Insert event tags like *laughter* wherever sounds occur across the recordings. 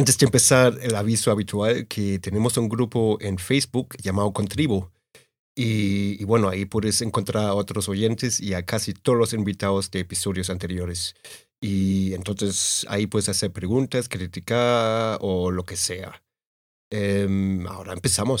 Antes de empezar, el aviso habitual que tenemos un grupo en Facebook llamado Contribo. Y, y, bueno, ahí puedes encontrar a otros oyentes y a casi todos los invitados de episodios anteriores. Y entonces ahí puedes hacer preguntas, criticar o lo que sea. Eh, ahora empezamos.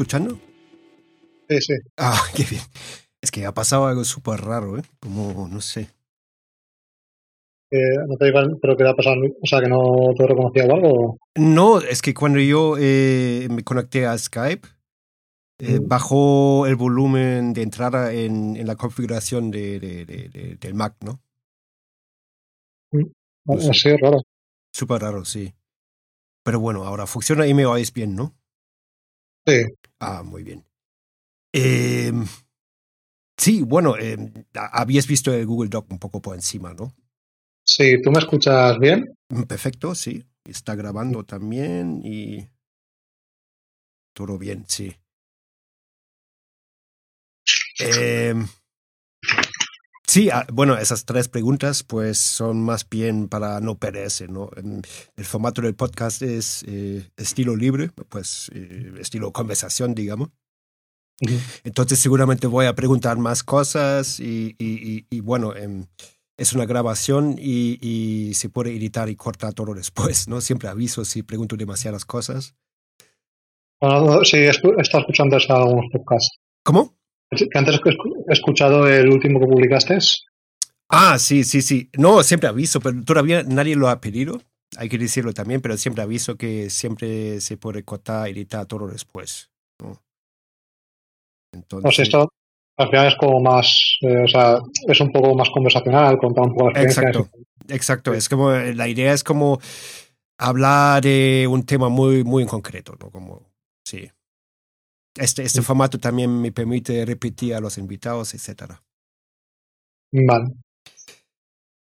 Escuchando? Sí, sí. Ah, *laughs* qué bien. Es que ha pasado algo súper raro, ¿eh? Como, no sé. Eh, ¿No te iban, pero que ha pasado? O sea, que no te reconocía o algo. No, es que cuando yo eh, me conecté a Skype, eh, Mm. bajó el volumen de entrada en, en la configuración de, de, de, de- del Mac, ¿no? No sé. Raro. Súper raro, sí. Pero bueno, ahora funciona y me oís bien, ¿no? Sí. Ah, muy bien. Eh, sí, bueno, eh, a- habías visto el Google Doc un poco por encima, ¿no? Sí, ¿tú me escuchas bien? Mm, Perfecto, sí. Está grabando también y todo bien, sí. Eh, sí, ah, bueno, esas tres preguntas pues son más bien para no perderse, ¿no? El formato del podcast es eh, estilo libre, pues eh, estilo conversación, digamos. Entonces seguramente voy a preguntar más cosas y, y- y- y, bueno, em, es una grabación y, se puede editar y cortar todo después, ¿no? Siempre aviso si pregunto demasiadas cosas. Bueno, sí, escu- he estado escuchando eso en algunos podcasts. ¿Cómo? Que antes he escu- he escuchado el último que publicaste. Ah, sí, sí, sí. No, siempre aviso, pero todavía nadie lo ha pedido. Hay que decirlo también, pero siempre aviso que siempre se puede cortar, editar todo después. ¿no? Entonces, No sé, esto al final es como más, eh, o sea, es un poco más conversacional, contar un poco la experiencia. Exacto, exacto. Es como, la idea es como hablar de un tema muy, muy en concreto, ¿no? Como, sí. Este, este Sí. formato también me permite repetir a los invitados, etcétera. Vale.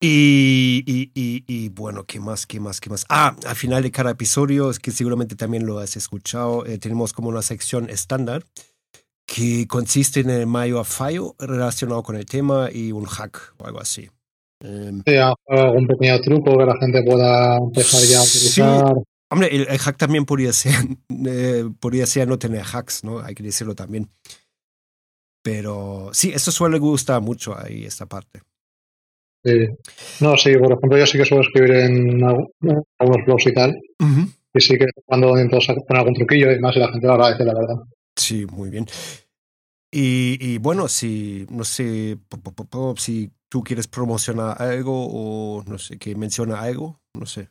Y, y, y, y bueno, ¿qué más? ¿Qué más? ¿Qué más? Ah, al final de cada episodio, es que seguramente también lo has escuchado, eh, tenemos como una sección estándar que consiste en el mayo a fallo relacionado con el tema y un hack o algo así. Em, Sí, algún pequeño truco que la gente pueda empezar ya a Sí. Hombre, el, el hack también podría ser, eh, podría ser no tener hacks, ¿no? Hay que decirlo también. Pero sí, eso suele gustar mucho ahí, esta parte. Sí. No, sí, por ejemplo, yo sí que suelo escribir en algu- algunos blogs y tal. Y sí que cuando entro a poner algún truquillo y más, y la gente lo agradece, la verdad. Sí, muy bien. Y, y bueno, si, no sé, si tú quieres promocionar algo o no sé, que menciona algo, no sé.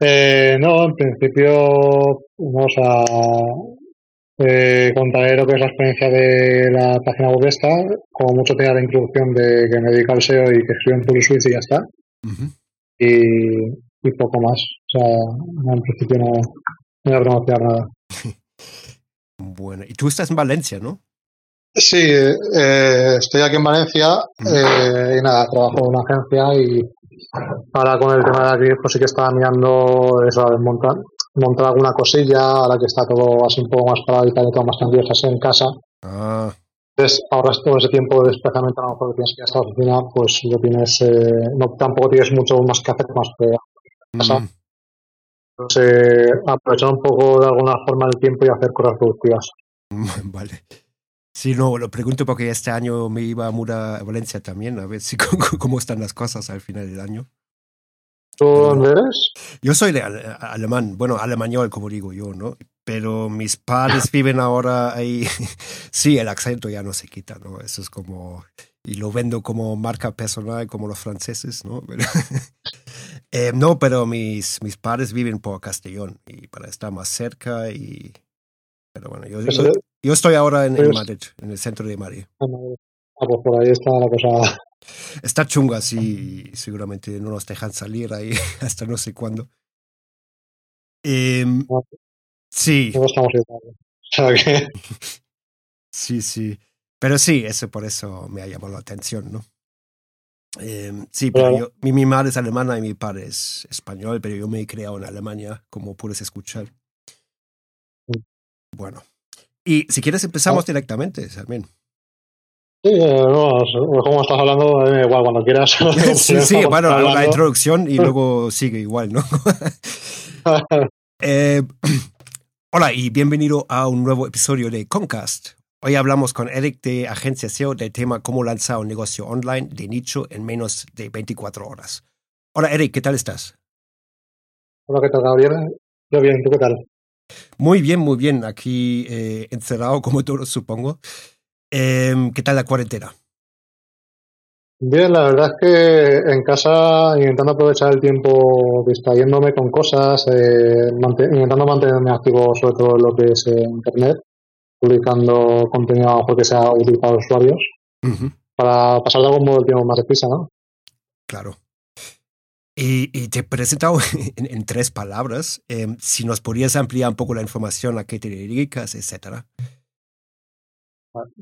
Eh, no, en principio, vamos a eh, contaré lo que es la experiencia de la página web esta. Como mucho tenía la introducción de que me dedico al SEO y que escribo en PureSuite y ya está. Y, y poco más. O sea, no, en principio no, no voy a promocionar nada. *laughs* Bueno, y tú estás en Valencia, ¿no? Sí, eh, estoy aquí en Valencia eh, y nada, trabajo en una agencia y ahora con el tema de aquí pues sí que estaba mirando eso, montar, montar alguna cosilla, ahora que está todo así un poco más parado y tal, y todo más tranquilo, estás en casa. Ah, Entonces ahorras todo ese tiempo de desplazamiento, a lo mejor que tienes que ir hasta la oficina, pues lo tienes, eh, no, tampoco tienes mucho más que hacer más que Pasa. mm, eh, aprovechar un poco de alguna forma el tiempo y hacer cosas productivas. *laughs* Vale. Sí, no, lo pregunto porque este año me iba a mudar a Valencia también, a ver si *laughs* cómo, están las cosas al final del año. ¿Tú dónde eres? Yo soy de alemán, bueno, alemañol, como digo yo, ¿no? Pero mis padres *laughs* viven ahora ahí. *laughs* sí, el acento ya no se quita, ¿no? Eso es como. Y lo vendo como marca personal, como los franceses, ¿no? eh, no, pero mis, mis padres viven por Castellón y para estar más cerca y. Pero bueno, yo, yo, yo estoy ahora en, en, Madrid, en el centro de Madrid. Ah, pues por ahí está la cosa Está chunga, sí, seguramente no nos dejan salir ahí *laughs* hasta no sé cuándo. Eh, sí. No estamos igual. *laughs* sí, sí. Pero sí, eso por eso me ha llamado la atención, ¿no? Eh, sí, pero yo, mi, mi, madre es alemana y mi padre es español, pero yo me he criado en Alemania, como puedes escuchar. Bueno, y si quieres empezamos oh. directamente, Salmen. Sí, eh, no, como estás hablando, eh, igual cuando quieras. *laughs* *laughs* sí, sí, bueno, la introducción y *laughs* luego sigue igual, ¿no? eh, *clears throat* hola y bienvenido a un nuevo episodio de Concast. Hoy hablamos con Eric de Agencia SEO del tema cómo lanzar un negocio online de nicho en menos de 24 horas. Hola Eric, ¿qué tal estás? Hola, ¿qué tal, Gabriel? Yo bien, ¿tú qué tal? Muy bien, muy bien. Aquí eh, encerrado como todos, supongo. Eh, ¿Qué tal la cuarentena? Bien, la verdad es que en casa intentando aprovechar el tiempo distrayéndome con cosas, eh, mant intentando mantenerme activo sobre todo en lo que es eh, Internet, publicando contenido que sea útil para los usuarios, uh -huh. para pasar de algún modo el tiempo más deprisa, ¿no? Claro. Y, y, te he presentado *laughs* en, en tres palabras. Eh, si nos podrías ampliar un poco la información a qué te dedicas, etcétera.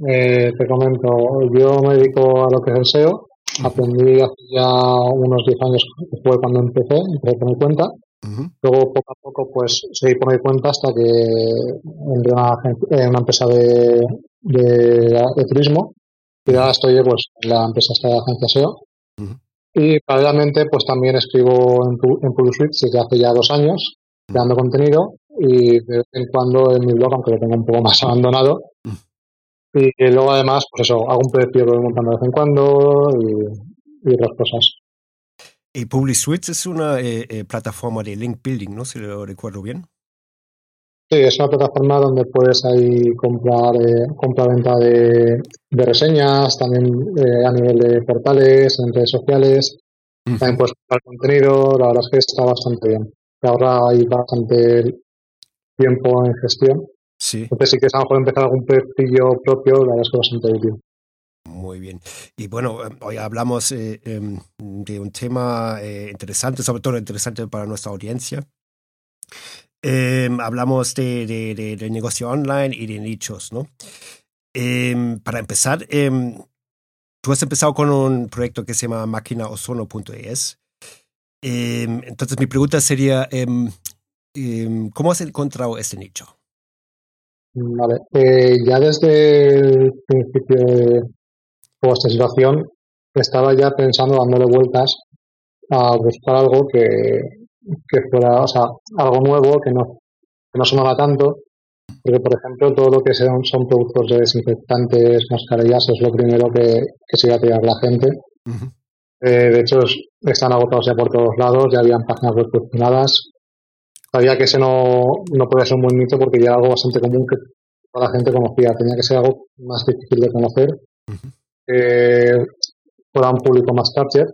Eh, te comento, yo me dedico a lo que es el SEO. Aprendí hace ya unos 10 años, fue cuando empecé, empecé por mi cuenta. Uh -huh. Luego, poco a poco, pues seguí por mi cuenta hasta que entré en una, en una empresa de, de, de, turismo. Y ahora estoy pues, en la empresa esta de agencia SEO. Uh -huh. Y paralelamente, pues también escribo en, en desde hace ya dos años, creando contenido. Y de vez en cuando en mi blog, aunque lo tengo un poco más *laughs* abandonado, y luego además, pues eso, hago un precio que voy montando de vez en cuando y, y otras cosas. Y PubliSuite es una eh, eh, plataforma de link building, ¿no? Si lo recuerdo bien. Sí, es una plataforma donde puedes ahí comprar eh, compra-venta de, de, reseñas, también eh, a nivel de portales, en redes sociales. También puedes comprar contenido, la verdad es que está bastante bien. Ahorra ahí bastante tiempo en gestión. Sí. Entonces, si quieres a lo mejor empezar algún perfil propio, la verdad es que es bastante útil. Muy bien. Y bueno, hoy hablamos eh, de un tema eh, interesante, sobre todo interesante para nuestra audiencia. Eh, hablamos de, de, negocio online y de nichos, ¿no? para empezar, tú has empezado con un proyecto que se llama maquinaozono.es. entonces, mi pregunta sería, ¿cómo has encontrado este nicho? Vale, eh, ya desde el principio de esta situación estaba ya pensando, dándole vueltas a buscar algo que, que fuera, o sea, algo nuevo, que no, que no sonara tanto, porque por ejemplo todo lo que son, son productos de desinfectantes, mascarillas, es lo primero que, que se iba a tirar la gente. Uh -huh. eh, de hecho, están agotados ya por todos lados, ya habían páginas web funcionadas, sabía que ese no, no podía ser un buen nicho porque ya era algo bastante común que toda la gente conocía. Tenía que ser algo más difícil de conocer, uh -huh. eh, fuera un público más target.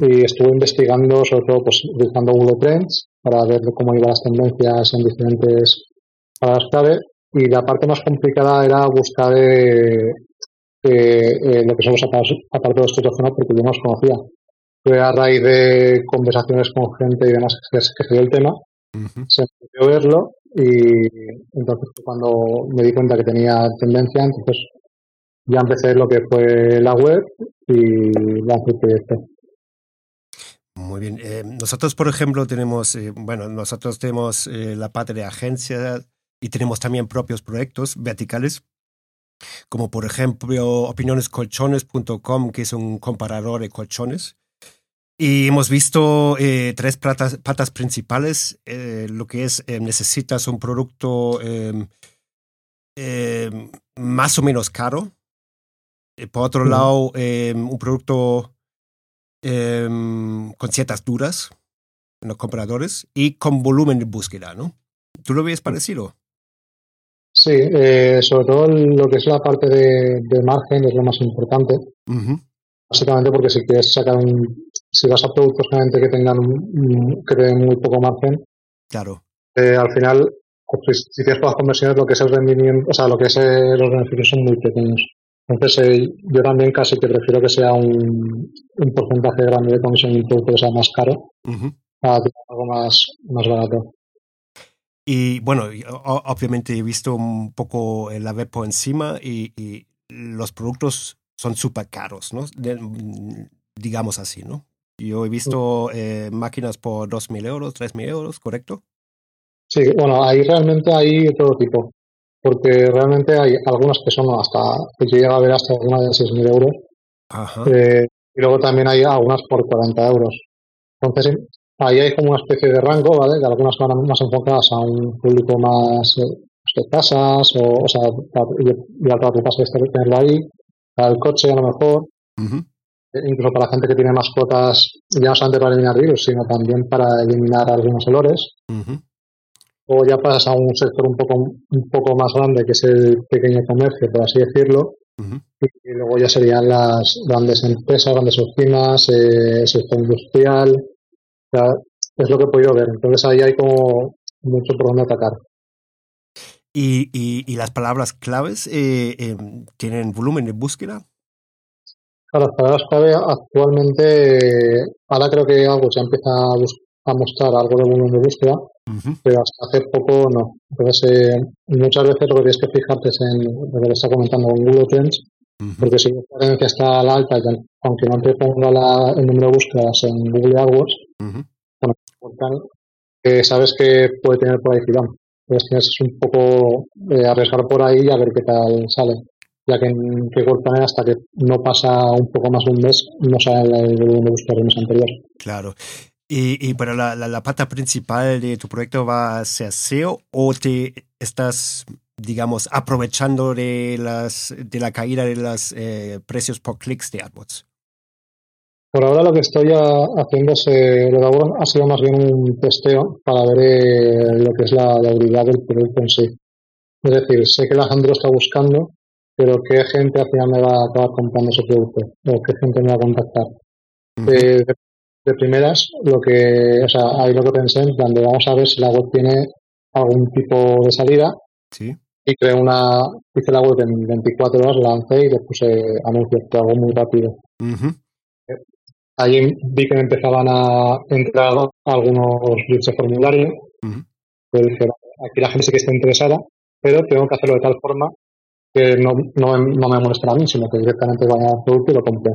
Y estuve investigando, sobre todo, pues utilizando Google Trends para ver cómo iban las tendencias en diferentes palabras clave. Y la parte más complicada era buscar eh, eh, lo que son los apartados zona porque yo no los conocía. Fue a raíz de conversaciones con gente y demás que, que se dio el tema Uh -huh. Se empezó a verlo y entonces cuando me di cuenta que tenía tendencia, entonces ya empecé lo que fue la web y lancé el proyecto. Muy bien. Eh, nosotros, por ejemplo, tenemos, eh, bueno, nosotros tenemos eh, la parte de agencia y tenemos también propios proyectos verticales, como por ejemplo opinionescolchones.com, que es un comparador de colchones. Y hemos visto eh, tres patas, patas principales, eh, lo que es eh, necesitas un producto em, em, más o menos caro. por otro mm. lado, em, un producto con ciertas dudas. en los compradores y con volumen de búsqueda, ¿no? ¿Tú lo ves parecido? Sí, eh, sobre todo lo que es la parte de, margen es lo más importante. Básicamente porque si quieres sacar un, si vas a productos realmente que tengan que den muy poco margen, claro. Eh, al final, pues, si tienes pocas conversiones, lo que es el rendimiento, o sea, lo que es eh, los beneficios son muy pequeños. Entonces, yo también casi que prefiero que sea un, un porcentaje grande de comisión y un producto que sea más caro a algo más, más barato. Y bueno, obviamente he visto un poco la web por encima y, los productos son súper caros, ¿no? digamos así, ¿no? Yo he visto eh, máquinas por 2.000 euros, 3.000 euros, ¿correcto? Sí, bueno, ahí realmente hay de todo tipo, porque realmente hay algunas que son hasta, que yo llego a ver hasta una de 6.000 euros, Ajá. Eh, y luego también hay algunas por 40 euros. Entonces, Ahí hay como una especie de rango, ¿vale? Que algunas van más enfocadas a un público más eh, de casas, o, o sea, y para tu casa este, tenerlo ahí, para el coche a lo mejor, eh, incluso para la gente que tiene mascotas, ya no solamente para eliminar virus, sino también para eliminar algunos olores. O ya pasas a un sector un poco, un poco más grande, que es el pequeño comercio, por así decirlo, y, luego ya serían las grandes empresas, grandes oficinas, eh, sector industrial, es lo que he podido ver. Entonces ahí hay como mucho por donde atacar. ¿Y, y, las palabras claves eh, em, tienen volumen de búsqueda? las palabras clave actualmente, ahora creo que algo ya empieza a, mostrar algo de volumen de búsqueda, pero hasta hace poco no. Entonces, eh, muchas veces lo que tienes que fijarte es en lo que le está comentando en Google Trends, porque si la referencia está a la alta, aunque no te ponga el número de búsquedas en Google AdWords, sabes que puede tener por ahí filón. Entonces tienes un poco de arriesgar por ahí y a ver qué tal sale. Ya que en que hasta que no pasa un poco más de un mes, no sale el volumen de búsqueda del mes anterior. Claro. Y, y pero la, la, pata principal de tu proyecto va a ser SEO o te estás digamos, aprovechando de, las, de la caída de los eh, precios por clics de AdWords? Por ahora lo que estoy haciendo es, eh, lo de ha sido más bien un testeo para ver eh, lo que es la, la, habilidad del producto en sí. Es decir, sé que la gente lo está buscando, pero qué gente al final me va a acabar comprando ese producto o qué gente me va a contactar. De, primeras, lo que, o sea, ahí lo que pensé en plan de vamos a ver si la web tiene algún tipo de salida. Sí y creé una, hice la web en 24 horas, la lancé y le puse anuncios, algo muy rápido. Allí vi que me empezaban a entrar algunos leads de formulario. aquí la gente sí que está interesada, pero tengo que hacerlo de tal forma que no, no, no me moleste a mí, sino que directamente vaya al producto y lo compre.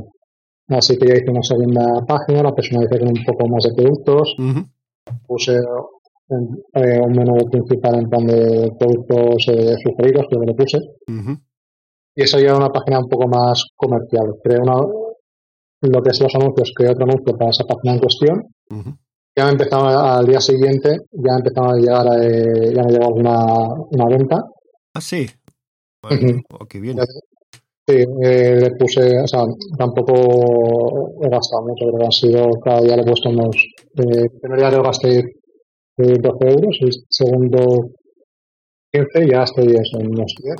Así que ya hice una segunda página, la personalicé con un poco más de productos, puse eh, un menú principal en plan de productos eh, sugeridos, que le puse. Y eso ya una página un poco más comercial. Creé una, lo que es los anuncios, creé otro anuncio para esa página en cuestión. Ya me empezaba al día siguiente, ya empezaba a llegar, eh, ya me llegó alguna una venta. Ah, sí. Bueno, oh, bien. Sí, eh, le puse, o sea, tampoco he gastado mucho, pero han sido, cada día le he puesto unos, eh, el primer día le gasté 12 euros, el segundo 15 ya estoy eso, en unos 10.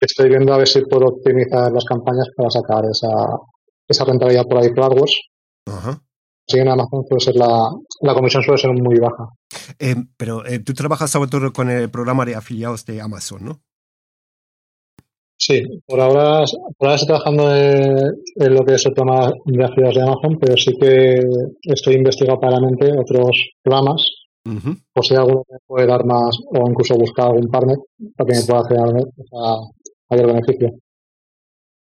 Estoy viendo a ver si puedo optimizar las campañas para sacar esa, esa rentabilidad por ahí AdWords. Ajá. Sí, en Amazon puede ser la, la comisión suele ser muy baja. Eh, pero eh, tú trabajas sobre todo con el programa de afiliados de Amazon, ¿no? Sí, por ahora, por ahora estoy trabajando en, lo que es el programa de afiliados de Amazon, pero sí que estoy investigando paralelamente otros programas o si alguno me puede dar más, o incluso buscar algún partner para que me pueda hacer mayor beneficio.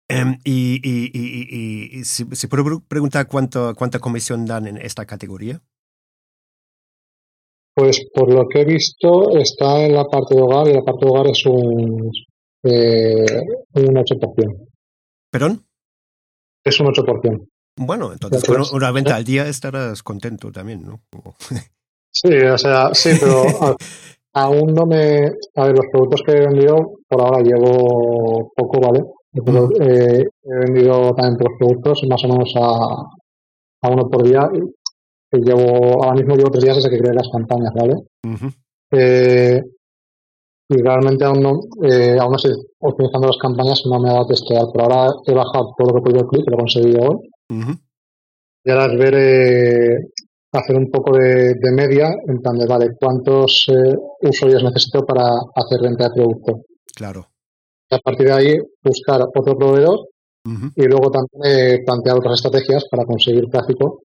Em, y, y, y, y, si, puedo preguntar cuánto, cuánta comisión dan en esta categoría. Pues por lo que he visto está en la parte de hogar y la parte de hogar es un, eh, un 8%. ¿Perdón? Es un 8%. Bueno, entonces con una venta al día estarás contento también, ¿no? Sí, o sea, sí, pero aún no me. A ver, los productos que he vendido, por ahora llevo poco, ¿vale? Eh, he vendido también tres productos, más o menos a, a uno por día. llevo, ahora mismo llevo tres días desde que creé las campañas, ¿vale? eh, y realmente aún no, eh, aún no estoy optimizando las campañas, no me ha dado testear, pero ahora he bajado todo lo que he podido clic, lo he conseguido hoy. Y ahora es ver, eh, hacer un poco de, media, en plan de, vale, ¿cuántos eh, usuarios necesito para hacer venta de producto? Claro. Y a partir de ahí, buscar otro proveedor y luego también plantear otras estrategias para conseguir tráfico,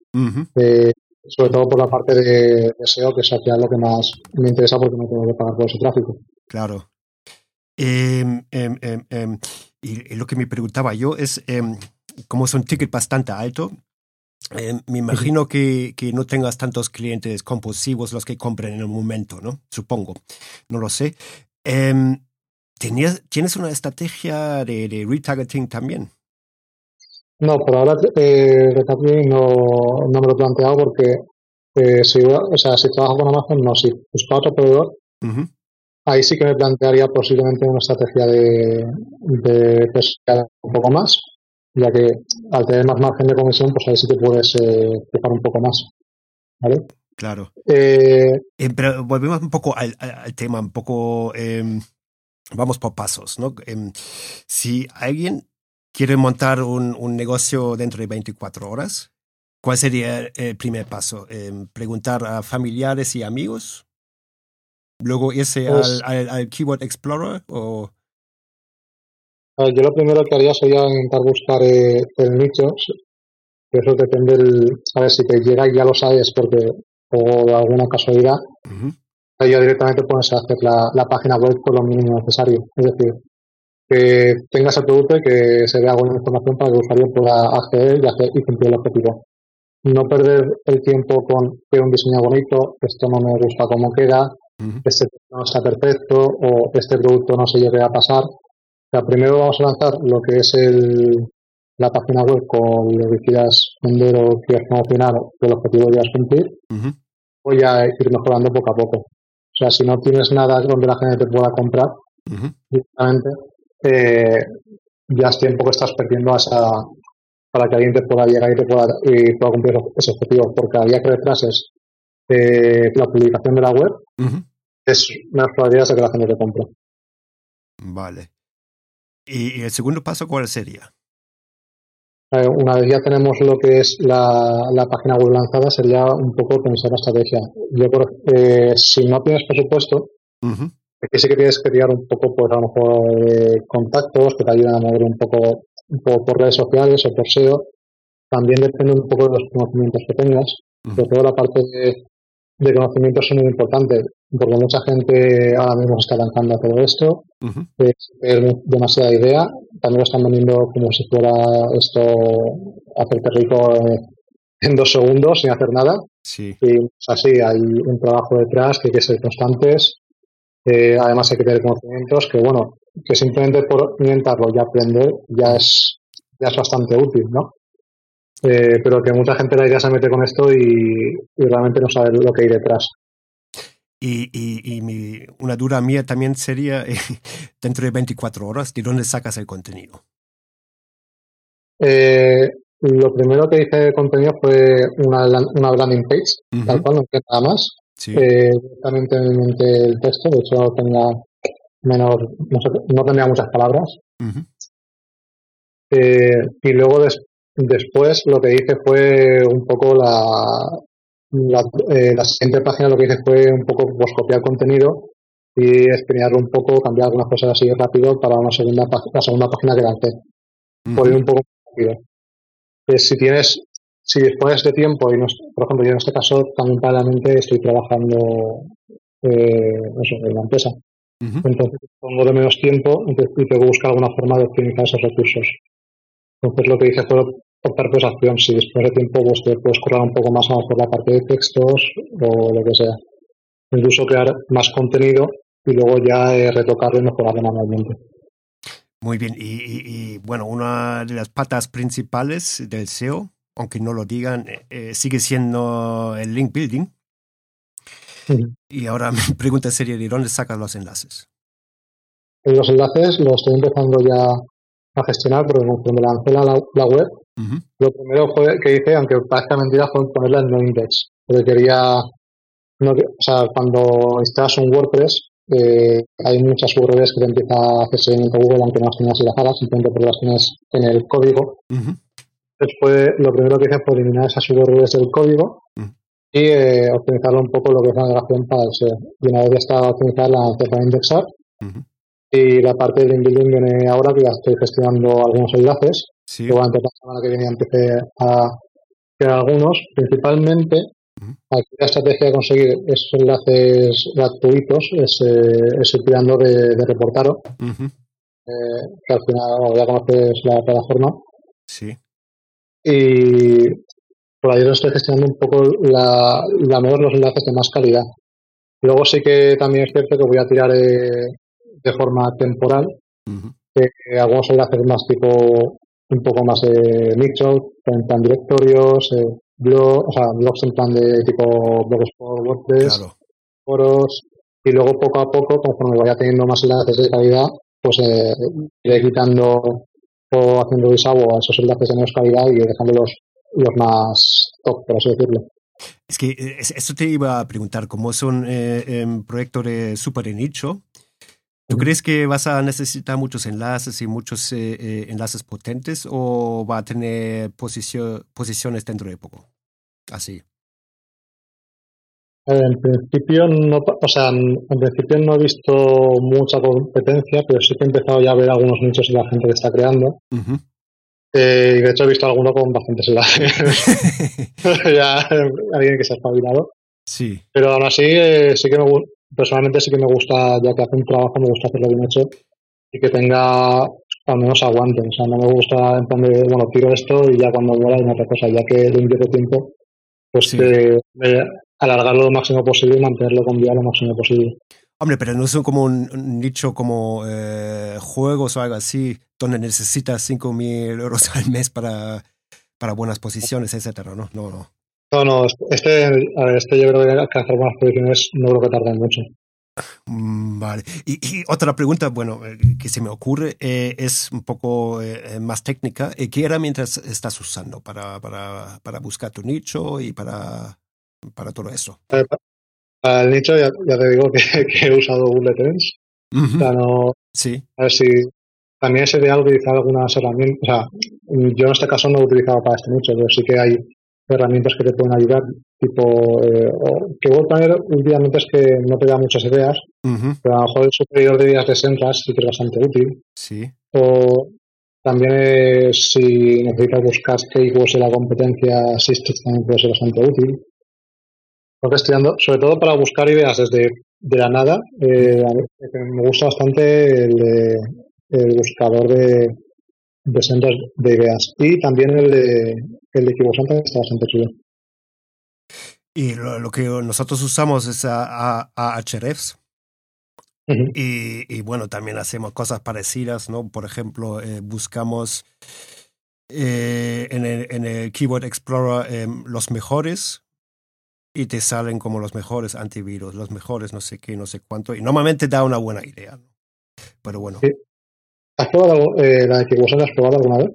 sobre todo por la parte de, SEO, que es lo que más me interesa porque no tengo que pagar por ese tráfico. Claro. Em, y, lo que me preguntaba yo es, como es un ticket bastante alto, me imagino que, que, no tengas tantos clientes compulsivos los que compren en el momento, ¿no? Supongo. No lo sé. ¿Tienes una estrategia de, retargeting también? No, por ahora eh, no, no me lo he planteado porque eh, si, o sea, si trabajo con Amazon, no, si busco otro proveedor, ahí sí que me plantearía posiblemente una estrategia de, de pues, un poco más, ya que al tener más margen de comisión, pues ahí sí que puedes eh, un poco más. ¿Vale? Claro. Eh, eh, pero volvemos un poco al, tema, un poco, em, vamos por pasos, ¿no? Em, si alguien quiere montar un, un, negocio dentro de 24 horas, ¿cuál sería el primer paso? Em, ¿Preguntar a familiares y amigos? luego irse pues al, al, Keyword Explorer o... Yo lo primero que haría sería intentar buscar eh, el nicho, eso depende del... A ver, si te llega y ya lo sabes porque o de alguna casualidad, ya directamente puedes hacer la, la, página web con lo mínimo necesario. Es decir, que tengas el producto y que se vea alguna información para que el usuario pueda acceder y, hacer, y cumplir el objetivo. No perder el tiempo con que un diseño bonito, esto no me gusta cómo queda, este no está perfecto o este producto no se llegue a pasar. O sea, primero vamos a lanzar lo que es el, la página web con lo que quieras vender o quieras promocionar o el objetivo quieras cumplir. Voy a ir mejorando poco a poco. O sea, si no tienes nada donde la gente te pueda comprar, directamente, eh, ya es tiempo que estás perdiendo para que alguien te pueda llegar y te pueda, y pueda cumplir ese objetivo. Porque a día que retrases eh, la publicación de la web, es una probabilidad de que la gente te compre. Vale. ¿Y, el segundo paso cuál sería? Eh, una vez ya tenemos lo que es la, la, página web lanzada, sería un poco pensar la estrategia. Yo, eh, si no tienes presupuesto, aquí sí que tienes que tirar un poco, pues a lo mejor, contactos que te ayuden a mover un poco, por, redes sociales o por SEO. También depende un poco de los conocimientos que tengas. Sobre todo la parte de, de conocimiento son muy importante, porque mucha gente ahora mismo está lanzando a todo esto, es demasiada idea, también lo están vendiendo como si fuera esto hacerte rico en dos segundos sin hacer nada. Sí. Y así, hay un trabajo detrás que hay que ser constantes, eh, además hay que tener conocimientos que, bueno, que simplemente por intentarlo y aprender ya es, ya es bastante útil, ¿no? Eh, pero que mucha gente la idea se mete con esto y, realmente no sabe lo que hay detrás. Y, y, mi, una duda mía también sería, *laughs* dentro de 24 horas, ¿de dónde sacas el contenido? Eh, lo primero que hice de contenido fue una, una landing page, tal cual, no nada más. Sí. Eh, directamente el texto, de hecho tenía menos, no, tenía muchas palabras. y luego des, Después lo que hice fue un poco la, la, eh, la siguiente página lo que hice fue un poco pues, copiar contenido y escanearlo un poco, cambiar algunas cosas así rápido para una segunda la segunda página que lancé. Por ir un poco rápido. Eh, si tienes, si dispones de tiempo, y por ejemplo yo en este caso también paralelamente estoy trabajando eh, eso, en la empresa. Entonces pongo de menos tiempo y tengo que buscar alguna forma de optimizar esos recursos. Entonces lo que hice fue optar por esa opción. Si después de tiempo pues, te puedes correr un poco más por la parte de textos o lo que sea. Incluso crear más contenido y luego ya eh, retocarlo y mejorarlo manualmente. Muy bien. Y, bueno, una de las patas principales del SEO, aunque no lo digan, eh, eh, sigue siendo el link building. Y ahora mi *laughs* pregunta sería, ¿de dónde sacas los enlaces? Los enlaces los estoy empezando ya a gestionar, porque cuando lancé la, la web, lo primero fue que hice, aunque parezca mentira, fue ponerla en no index. porque quería, no, o sea, cuando instalas un WordPress, eh, hay muchas URLs que te empieza a hacer seguimiento Google, aunque no las tengas enlazadas, simplemente porque las tienes en el código. Después, lo primero que hice fue eliminar esas URLs del código y eh, optimizarlo un poco lo que es la navegación para el SEO. Y una vez ya está optimizada, la empecé a indexar. Y la parte del inbuilding viene ahora que ya estoy gestionando algunos enlaces. Sí. la semana que viene empecé a crear algunos. Principalmente, aquí la estrategia de conseguir esos enlaces gratuitos es, eh, es tirando de, de Reportaro. eh, que al final ya conoces la plataforma. Sí. Y por ahí estoy gestionando un poco la, la mejor los enlaces de más calidad. Luego sí que también es cierto que voy a tirar eh, de forma temporal eh, algunos enlaces más tipo un poco más de nicho, en plan directorios, eh, blog, o sea, blogs en plan de tipo blogs por WordPress, foros, y luego poco a poco, conforme vaya teniendo más enlaces de calidad, pues eh, iré quitando haciendo visado a esos enlaces de menos calidad y dejando los, más top, por así decirlo. Es que eso te iba a preguntar, como es un eh, proyecto de súper nicho, ¿tú crees que vas a necesitar muchos enlaces y muchos eh, eh, enlaces potentes o va a tener posiciones dentro de poco? Así. En principio no, o sea, en principio no he visto mucha competencia, pero sí que he empezado ya a ver algunos nichos de la gente que está creando. Eh, y de hecho he visto alguno con bastantes enlaces. *laughs* *laughs* ya alguien que se ha espabilado. Sí. Pero aún así, eh, sí que me personalmente sí que me gusta, ya que hace un trabajo, me gusta hacerlo bien hecho y que tenga al menos aguante. O sea, no me gusta en plan de, bueno, tiro esto y ya cuando vuela hay otra cosa, ya que le invierto tiempo, pues que, alargarlo lo máximo posible y mantenerlo con vida lo máximo posible. Hombre, pero no son como un, nicho como eh, juegos o algo así, donde necesitas 5.000 euros *laughs* al mes para, para buenas posiciones, etcétera, ¿no? No, no. No, no, este, a ver, este yo creo que alcanzar buenas posiciones no creo que tarde mucho. Mm, vale. Y, otra pregunta, bueno, eh, que se me ocurre eh, es un poco más técnica. ¿Qué herramientas estás usando para, para, para buscar tu nicho y para, para todo eso? Para el nicho ya, te digo que, *laughs* he usado no, sí. A ver si también sería utilizar algunas herramientas. O sea, yo en este caso no lo he utilizado para este nicho, pero sí que hay herramientas que te pueden ayudar, tipo eh, que Planner últimamente es que no te da muchas ideas, pero a lo mejor el superior de ideas de Senras sí que es bastante útil. Sí. O también eh, si necesitas buscar keywords en la competencia Systems también puede ser bastante útil estudiando, sobre todo para buscar ideas desde de la nada. Eh, me gusta bastante el, el buscador de, de centros de ideas y también el de, el de está bastante chulo. Y lo, que nosotros usamos es a, a, Ahrefs. y, y, bueno, también hacemos cosas parecidas, ¿no? Por ejemplo, eh, buscamos eh, en, el, en, el, Keyword Explorer em, los mejores y te salen como los mejores antivirus, los mejores no sé qué, no sé cuánto, y normalmente da una buena idea. Pero bueno. ¿Has probado eh, la de? ¿Has probado alguna vez?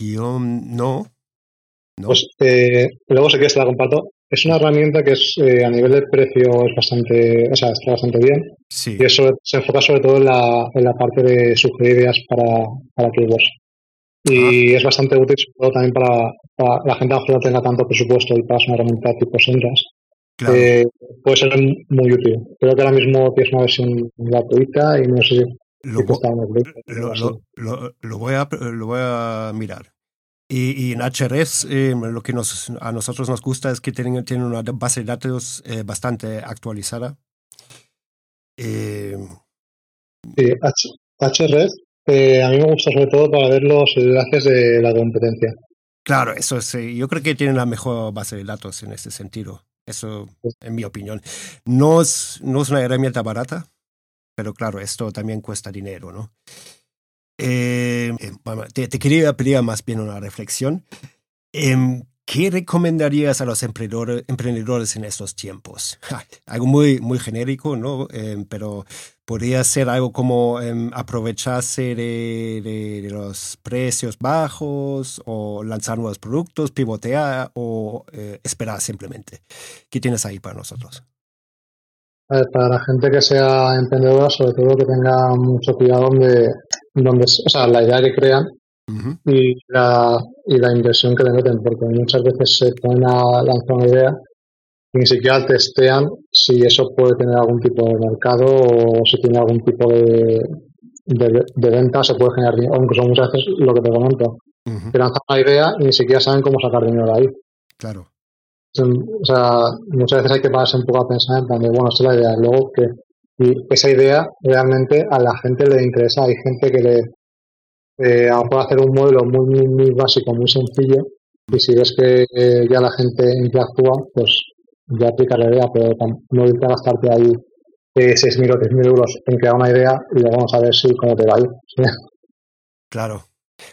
no. no. Pues eh, luego sé que se la comparto. Es una herramienta que es eh, a nivel de precio es bastante, o sea, está bastante bien. Sí. Y eso se enfoca sobre todo en la, en la parte de sugerir ideas para, para keywords y es bastante útil también para, la gente que no tenga tanto presupuesto y para una herramienta tipo Senras. Eh, puede ser muy útil. Creo que ahora mismo tienes una versión gratuita y no sé si lo, lo, voy, a, lo voy a mirar. Y, en HRS eh, lo que nos, a nosotros nos gusta es que tienen, tienen una base de datos eh, bastante actualizada. Eh, sí, HRS eh, a mí me gusta sobre todo para ver los enlaces de la competencia. Claro, eso es, eh, yo creo que tienen la mejor base de datos en ese sentido. Eso, en mi opinión. No es, no es una herramienta barata, pero claro, esto también cuesta dinero, ¿no? Eh, te, quería pedir más bien una reflexión. Em, ¿Qué recomendarías a los emprendedores, en estos tiempos? *laughs* algo muy, muy genérico, ¿no? Em, pero podría ser algo como em, aprovecharse de, los precios bajos o lanzar nuevos productos, pivotear o eh, esperar simplemente. ¿Qué tienes ahí para nosotros? para la gente que sea emprendedora, sobre todo que tenga mucho cuidado donde, donde o sea, la idea que crean y, la, y la inversión que le meten, porque muchas veces se ponen a lanzar una idea y ni siquiera testean si eso puede tener algún tipo de mercado o si tiene algún tipo de, de, venta, se puede generar dinero, o incluso muchas veces lo que te comento, que lanzan una idea y ni siquiera saben cómo sacar dinero de ahí. Claro. O sea, muchas veces hay que pararse un poco a pensar en plan de, bueno, esta es la idea, luego que y esa idea realmente a la gente le interesa, hay gente que le, eh, a lo mejor hacer un modelo muy, muy, básico, muy sencillo, y si ves que eh, ya la gente interactúa, pues ya aplica la idea, pero no a gastarte ahí eh, 6.000 o 10.000 euros en crear una idea y luego vamos a ver si cómo te va a ir. *laughs* Claro.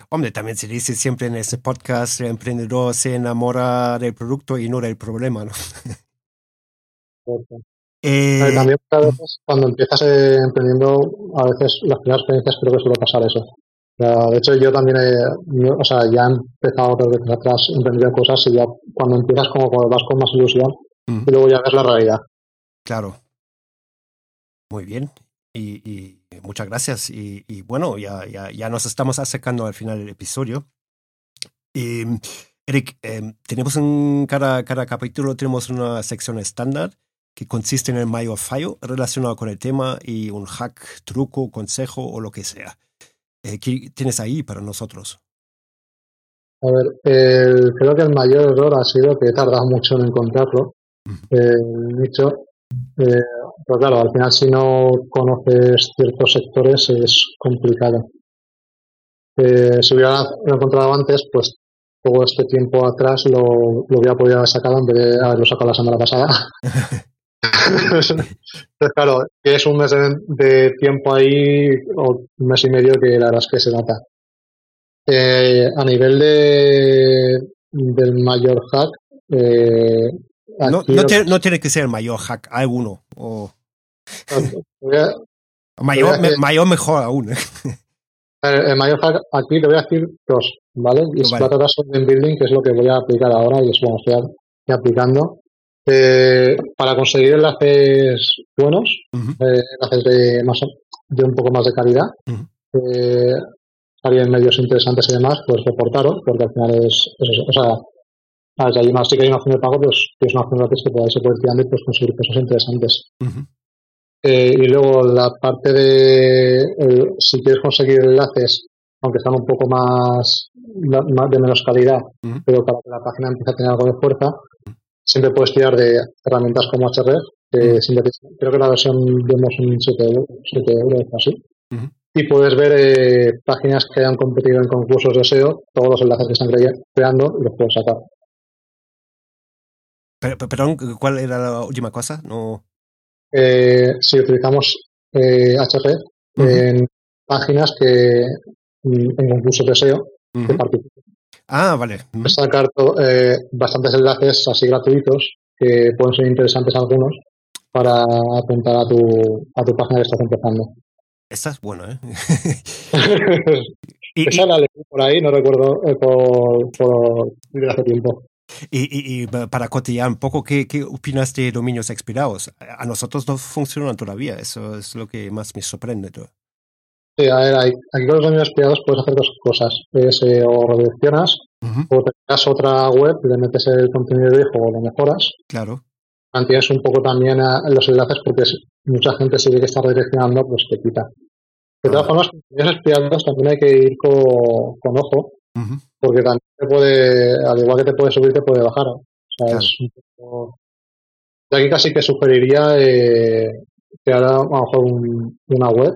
Hombre, también se dice siempre en ese podcast, el emprendedor se enamora del producto y no del problema, ¿no? *laughs* Eh, también cuando empiezas eh, emprendiendo, a veces las primeras experiencias creo que suele pasar eso de hecho, yo también he, o sea, ya he empezado otras veces atrás cosas y ya cuando empiezas como cuando vas con más ilusión y luego ya ves la realidad. Claro. Muy bien. Y, muchas gracias. Y, bueno, ya, ya, ya, nos estamos acercando al final del episodio. Y, Eric, em, tenemos en cada, cada capítulo tenemos una sección estándar que consiste en el mayor fallo relacionado con el tema y un hack, truco, consejo o lo que sea. Eh, ¿Qué tienes ahí para nosotros? A ver, creo que el mayor error ha sido que he tardado mucho en encontrarlo. El nicho, eh, pero claro, al final si no conoces ciertos sectores es complicado. Eh, si hubiera encontrado antes, pues todo este tiempo atrás lo, lo hubiera podido haber sacado en vez de haberlo sacado la semana pasada. *laughs* Entonces, claro, es un mes de, tiempo ahí, o un mes y medio, que la verdad es que se nota. Eh, a nivel de del mayor hack, eh, no, no, tiene, no, tiene, que ser el mayor hack, alguno. O... *laughs* mayor, mayor mejor aún. ¿eh? El, mayor hack, aquí le voy a decir dos, ¿vale? Y se trata de building, que es lo que voy a aplicar ahora y eso vamos a aplicando. Eh, para conseguir enlaces buenos, eh, enlaces de, más, de un poco más de calidad, eh, en medios interesantes y demás, pues reportaros, porque al final es, eso. O sea, si hay una, sí que hay una opción de pago, pues es una opción gratis que podáis ir tirando y pues conseguir cosas interesantes. Eh, y luego la parte de si quieres conseguir enlaces, aunque están un poco más, más de menos calidad, pero para que la página empiece a tener algo de fuerza, siempre puedes tirar de herramientas como que mm. creo que la versión vemos un 7 euros, 7 euros así. Y puedes ver eh, páginas que han competido en concursos de SEO, todos los enlaces que están creando y los puedes sacar. Pero, perdón, ¿cuál era la última cosa? No. Eh, si utilizamos eh, en páginas que mm, en concursos de SEO que participan Ah, vale. Sacar eh, bastantes enlaces así gratuitos que pueden ser interesantes algunos para apuntar a tu, a tu página que estás empezando. Esta es bueno, ¿eh? *laughs* y, Esa la leí por ahí, no recuerdo eh, por, por hace tiempo. Y, y, para cotillar un poco, ¿qué, ¿qué, opinas de dominios expirados? A nosotros no funcionan todavía, eso es lo que más me sorprende. Sí, a ver, aquí con los dominios privados puedes hacer dos cosas. Es, eh, o redireccionas, o te das otra web, le metes el contenido viejo o lo mejoras. Claro. Mantienes un poco también los enlaces porque mucha gente sigue que está redireccionando, pues te quita. De todas formas, con dominios espiados también hay que ir con, ojo, porque también te puede, al igual que te puede subir, te puede bajar. O sea, es un poco... Yo aquí casi que sugeriría eh, crear a lo mejor una web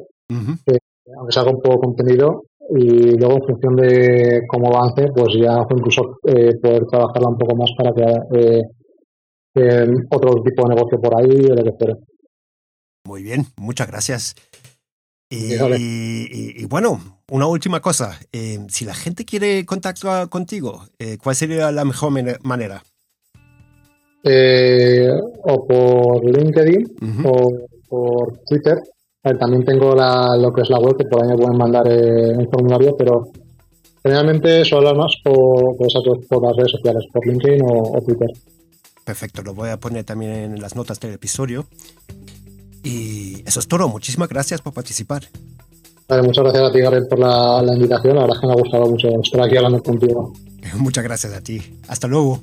aunque salga un poco de contenido y luego en función de cómo avance, pues ya incluso eh, poder trabajarla un poco más para que eh, eh, otro tipo de negocio por ahí o lo que fuera. Muy bien, muchas gracias. Y, bueno, una última cosa. Eh, si la gente quiere contactar contigo, eh, ¿cuál sería la mejor manera? Eh, o por LinkedIn o por Twitter. También tengo lo que es la web, que por ahí me pueden mandar un formulario, pero generalmente suelo hablar más por, por, las redes sociales, por LinkedIn o Twitter. Perfecto, lo voy a poner también en las notas del episodio. Y eso es todo. Muchísimas gracias por participar. muchas gracias a ti, Gareth, por la, invitación. La verdad es que me ha gustado mucho estar aquí hablando contigo. *laughs* Muchas gracias a ti. Hasta luego.